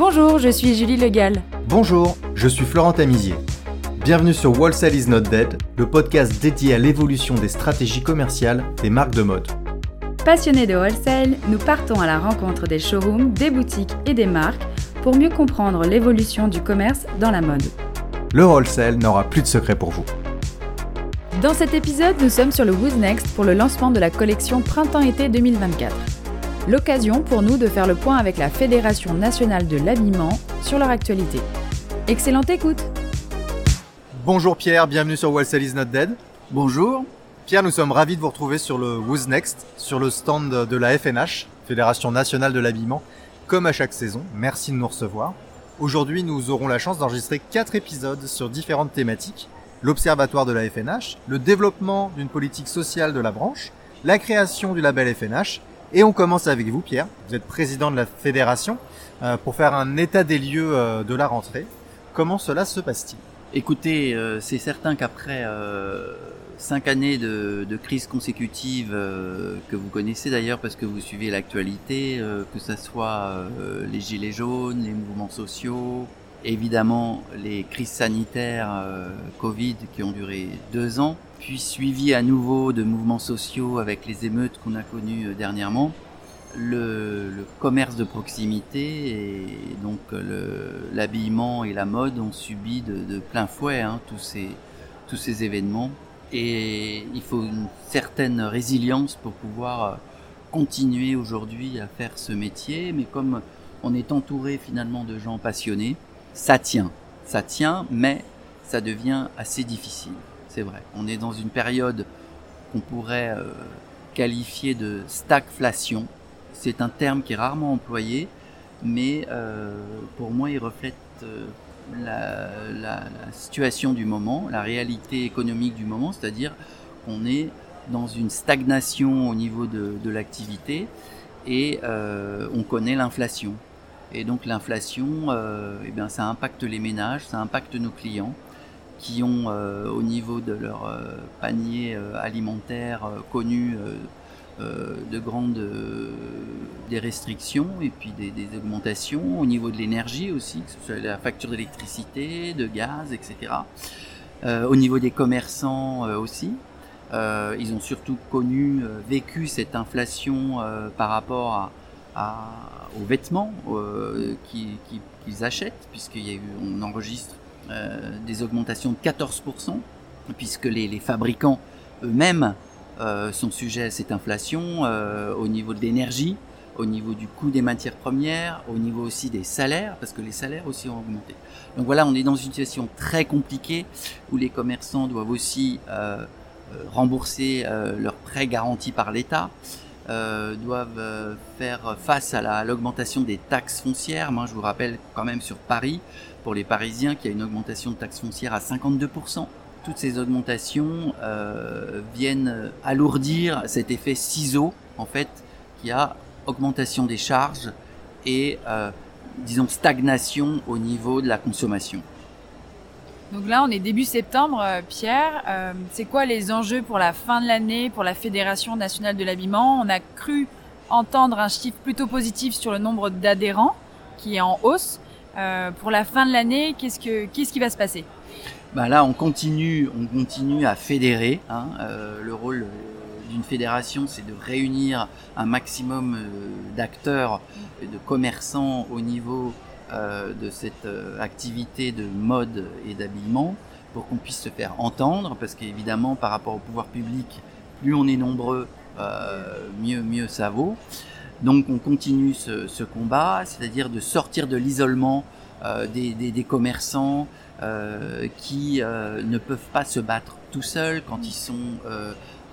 Bonjour, je suis Julie Legal. Bonjour, je suis Florent Tamizier. Bienvenue sur Wholesale is not dead, le podcast dédié à l'évolution des stratégies commerciales des marques de mode. Passionnés de wholesale, nous partons à la rencontre des showrooms, des boutiques et des marques pour mieux comprendre l'évolution du commerce dans la mode. Le wholesale n'aura plus de secret pour vous. Dans cet épisode, nous sommes sur le Who's Next pour le lancement de la collection Printemps-été 2024. L'occasion pour nous de faire le point avec la Fédération nationale de l'habillement sur leur actualité. Excellente écoute Bonjour Pierre, bienvenue sur Wholesale is not dead. Bonjour. Pierre, nous sommes ravis de vous retrouver sur le Who's Next, sur le stand de la FNH, Fédération nationale de l'habillement, comme à chaque saison. Merci de nous recevoir. Aujourd'hui, nous aurons la chance d'enregistrer quatre épisodes sur différentes thématiques. L'observatoire de la FNH, le développement d'une politique sociale de la branche, la création du label FNH et on commence avec vous, Pierre. Vous êtes président de la fédération euh, pour faire un état des lieux euh, de la rentrée. Comment cela se passe-t-il? Écoutez, euh, c'est certain qu'après cinq années de, de crise consécutive que vous connaissez d'ailleurs parce que vous suivez l'actualité, que ce soit les gilets jaunes, les mouvements sociaux, évidemment les crises sanitaires Covid qui ont duré deux ans, puis suivi à nouveau de mouvements sociaux avec les émeutes qu'on a connues euh, dernièrement, le, commerce de proximité et donc l'habillement et la mode ont subi de, plein fouet hein, tous, ces, tous ces événements. Et il faut une certaine résilience pour pouvoir euh, continuer aujourd'hui à faire ce métier. Mais comme on est entouré finalement de gens passionnés, ça tient. Ça tient, mais ça devient assez difficile c'est vrai. On est dans une période qu'on pourrait euh, qualifier de stagflation. C'est un terme qui est rarement employé, mais euh, pour moi, il reflète euh, la, situation du moment, la réalité économique du moment, c'est-à-dire qu'on est dans une stagnation au niveau de, l'activité et on connaît l'inflation. Et donc l'inflation, eh bien, ça impacte les ménages, ça impacte nos clients qui ont euh, au niveau de leur euh, panier euh, alimentaire connu de grandes des restrictions et puis des, augmentations au niveau de l'énergie aussi, que ce soit la facture d'électricité, de gaz, etc. au niveau des commerçants aussi, ils ont surtout connu, vécu cette inflation par rapport à, aux vêtements qu'ils achètent, puisqu'il enregistre euh, des augmentations de 14%, puisque les, fabricants eux-mêmes euh, sont sujets à cette inflation euh, au niveau de l'énergie, au niveau du coût des matières premières, au niveau aussi des salaires, parce que les salaires aussi ont augmenté. Donc voilà, on est dans une situation très compliquée où les commerçants doivent aussi rembourser leurs prêts garantis par l'État. Doivent faire face à l'augmentation des taxes foncières. Moi, je vous rappelle quand même sur Paris, pour les Parisiens qui a une augmentation de taxes foncières à 52%. Toutes ces augmentations euh, viennent alourdir cet effet ciseau, en fait, qui a augmentation des charges et, euh, disons, stagnation au niveau de la consommation. Donc là, on est début septembre, euh, Pierre. Euh, c'est quoi les enjeux pour la fin de l'année pour la Fédération nationale de l'habillement? On a cru entendre un chiffre plutôt positif sur le nombre d'adhérents qui est en hausse. Euh, pour la fin de l'année, qu'est-ce, que, qu'est-ce qui va se passer? Bah Là, on continue, on continue à fédérer. Hein. Le rôle d'une fédération, c'est de réunir un maximum d'acteurs de commerçants au niveau de cette activité de mode et d'habillement pour qu'on puisse se faire entendre, parce qu'évidemment, par rapport au pouvoir public, plus on est nombreux, mieux, mieux ça vaut. Donc on continue ce, combat, c'est-à-dire de sortir de l'isolement euh, des, commerçants euh, qui euh, ne peuvent pas se battre tout seuls quand ils sont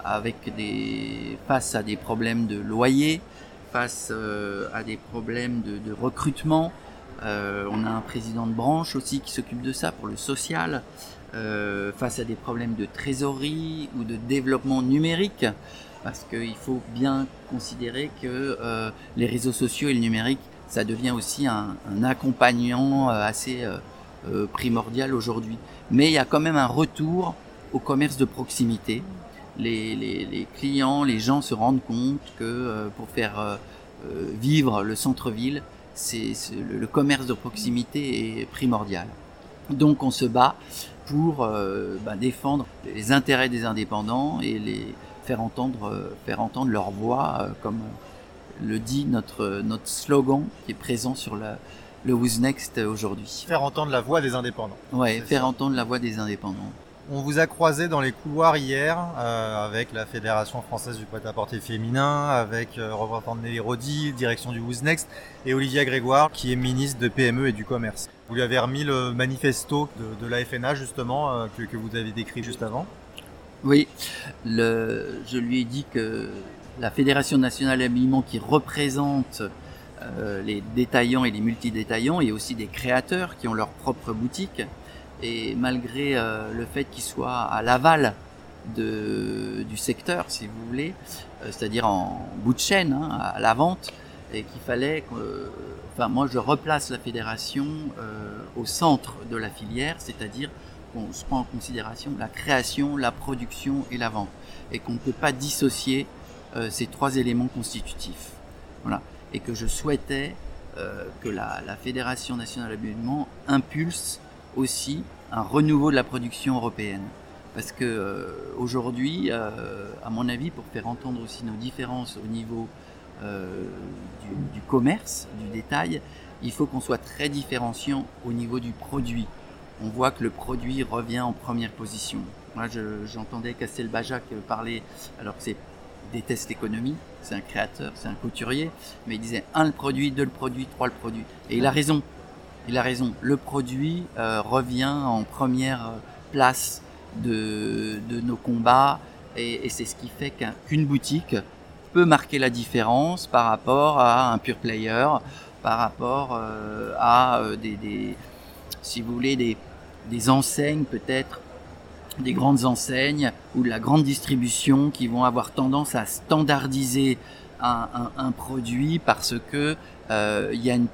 avec des face à des problèmes de loyer, face à des problèmes de, recrutement. On a un président de branche aussi qui s'occupe de ça pour le social. face à des problèmes de trésorerie ou de développement numérique parce qu'il faut bien considérer que euh, les réseaux sociaux et le numérique, ça devient aussi un, accompagnant euh, assez euh, primordial aujourd'hui. Mais il y a quand même un retour au commerce de proximité. Les, clients, les gens se rendent compte que pour faire vivre le centre-ville, c'est, le, commerce de proximité est primordial. Donc on se bat pour euh, bah, défendre les intérêts des indépendants et les faire entendre, euh, faire entendre leur voix, euh, comme le dit notre, notre slogan qui est présent sur la, le Who's Next aujourd'hui. Faire entendre la voix des indépendants. Ouais, faire entendre la voix des indépendants. On vous a croisé dans les couloirs hier euh, avec la Fédération française du prêt-à-porter féminin, avec euh, représentant de Nelly Rodi, direction du Who's Next, et Olivia Grégoire, qui est ministre de PME et du commerce. Vous lui avez remis le manifesto de, la FNA justement euh, que, vous avez décrit juste avant? Oui, je lui ai dit que la Fédération nationale d'habillement qui représente euh, les détaillants et les multidétaillants et aussi des créateurs qui ont leur propre boutique, et malgré euh, le fait qu'il soit à l'aval de, du secteur, si vous voulez, euh, c'est-à-dire en bout de chaîne, hein, à la vente, et qu'il fallait que, enfin moi je replace la fédération euh, au centre de la filière, c'est-à-dire qu'on se prend en considération la création, la production et la vente, et qu'on ne peut pas dissocier euh, ces trois éléments constitutifs. Voilà, et que je souhaitais euh, que la, la Fédération nationale d'habillement impulse aussi un renouveau de la production européenne. Parce que euh, aujourd'hui, euh, à mon avis, pour faire entendre aussi nos différences au niveau euh, du, commerce, du détail, il faut qu'on soit très différenciant au niveau du produit. On voit que le produit revient en première position. Moi, j'entendais je, Castelbajac parler, alors que c'est des tests économie, c'est un créateur, c'est un couturier, mais il disait un le produit, deux le produit, trois le produit. Et il a raison, il a raison. Le produit euh, revient en première place de, nos combats et, c'est ce qui fait qu'une boutique peut marquer la différence par rapport à un pure player, par rapport euh, à euh, des, si vous voulez, des, enseignes peut-être, des grandes enseignes ou de la grande distribution qui vont avoir tendance à standardiser un, produit parce que euh, il y a une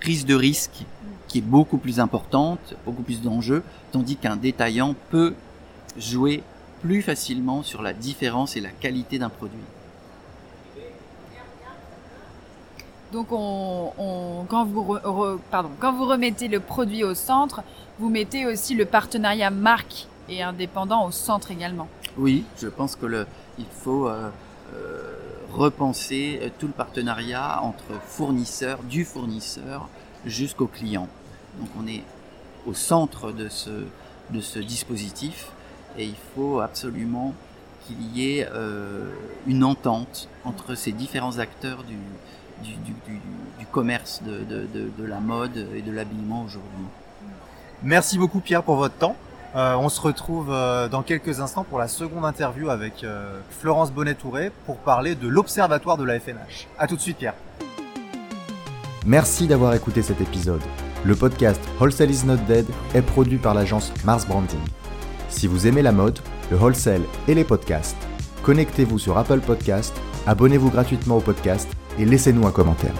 prise de risque qui est beaucoup plus importante, beaucoup plus d'enjeux, tandis qu'un détaillant peut jouer plus facilement sur la différence et la qualité d'un produit. Donc, on, on, quand, vous re, re, pardon, quand vous remettez le produit au centre, vous mettez aussi le partenariat marque et indépendant au centre également. Oui, je pense que le, il faut euh, euh, repenser tout le partenariat entre fournisseurs, du fournisseur jusqu'au client. Donc on est au centre de ce, de ce dispositif et il faut absolument qu'il y ait euh, une entente entre ces différents acteurs du, du, commerce de, de, de, la mode et de l'habillement aujourd'hui. Merci beaucoup Pierre pour votre temps. Euh, on se retrouve euh, dans quelques instants pour la seconde interview avec euh, Florence Bonnet-Touré pour parler de l'Observatoire de la FNH. A tout de suite Pierre. Merci d'avoir écouté cet épisode. Le podcast Wholesale is not dead est produit par l'agence Mars Branding. Si vous aimez la mode, le wholesale et les podcasts, connectez-vous sur Apple Podcast, abonnez-vous gratuitement au podcast et laissez-nous un commentaire.